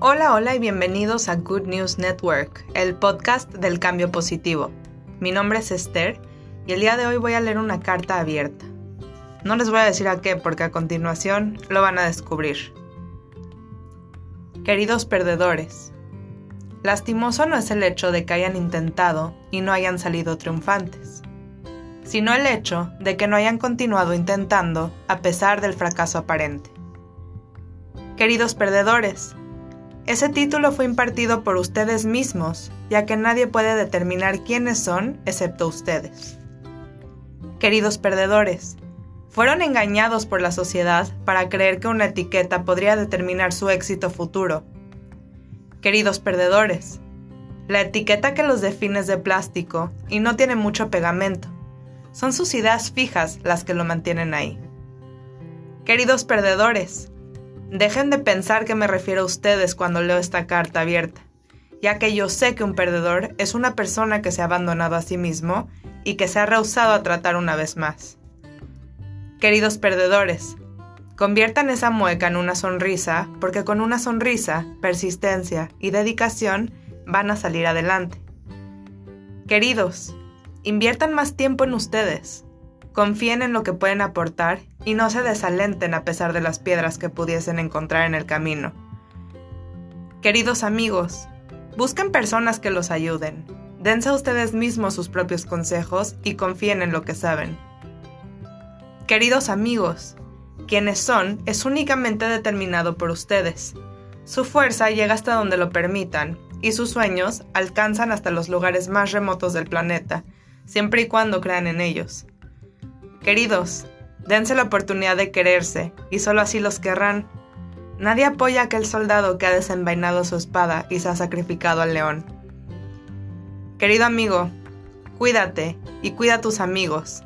Hola, hola y bienvenidos a Good News Network, el podcast del cambio positivo. Mi nombre es Esther y el día de hoy voy a leer una carta abierta. No les voy a decir a qué porque a continuación lo van a descubrir. Queridos perdedores, lastimoso no es el hecho de que hayan intentado y no hayan salido triunfantes, sino el hecho de que no hayan continuado intentando a pesar del fracaso aparente. Queridos perdedores, ese título fue impartido por ustedes mismos, ya que nadie puede determinar quiénes son excepto ustedes. Queridos perdedores, fueron engañados por la sociedad para creer que una etiqueta podría determinar su éxito futuro. Queridos perdedores, la etiqueta que los define es de plástico y no tiene mucho pegamento. Son sus ideas fijas las que lo mantienen ahí. Queridos perdedores, Dejen de pensar que me refiero a ustedes cuando leo esta carta abierta, ya que yo sé que un perdedor es una persona que se ha abandonado a sí mismo y que se ha rehusado a tratar una vez más. Queridos perdedores, conviertan esa mueca en una sonrisa, porque con una sonrisa, persistencia y dedicación van a salir adelante. Queridos, inviertan más tiempo en ustedes. Confíen en lo que pueden aportar y no se desalenten a pesar de las piedras que pudiesen encontrar en el camino. Queridos amigos, busquen personas que los ayuden. Dense a ustedes mismos sus propios consejos y confíen en lo que saben. Queridos amigos, quienes son es únicamente determinado por ustedes. Su fuerza llega hasta donde lo permitan y sus sueños alcanzan hasta los lugares más remotos del planeta, siempre y cuando crean en ellos. Queridos, dense la oportunidad de quererse, y solo así los querrán. Nadie apoya a aquel soldado que ha desenvainado su espada y se ha sacrificado al león. Querido amigo, cuídate y cuida a tus amigos.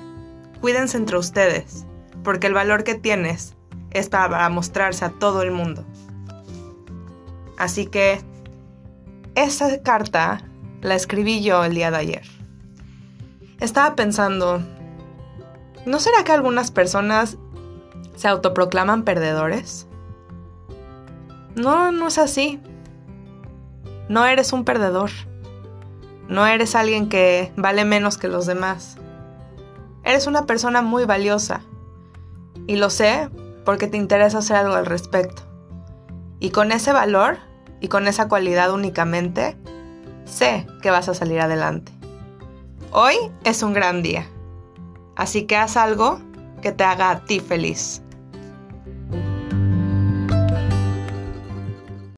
Cuídense entre ustedes, porque el valor que tienes es para mostrarse a todo el mundo. Así que esa carta la escribí yo el día de ayer. Estaba pensando, ¿No será que algunas personas se autoproclaman perdedores? No, no es así. No eres un perdedor. No eres alguien que vale menos que los demás. Eres una persona muy valiosa. Y lo sé porque te interesa hacer algo al respecto. Y con ese valor y con esa cualidad únicamente, sé que vas a salir adelante. Hoy es un gran día. Así que haz algo que te haga a ti feliz.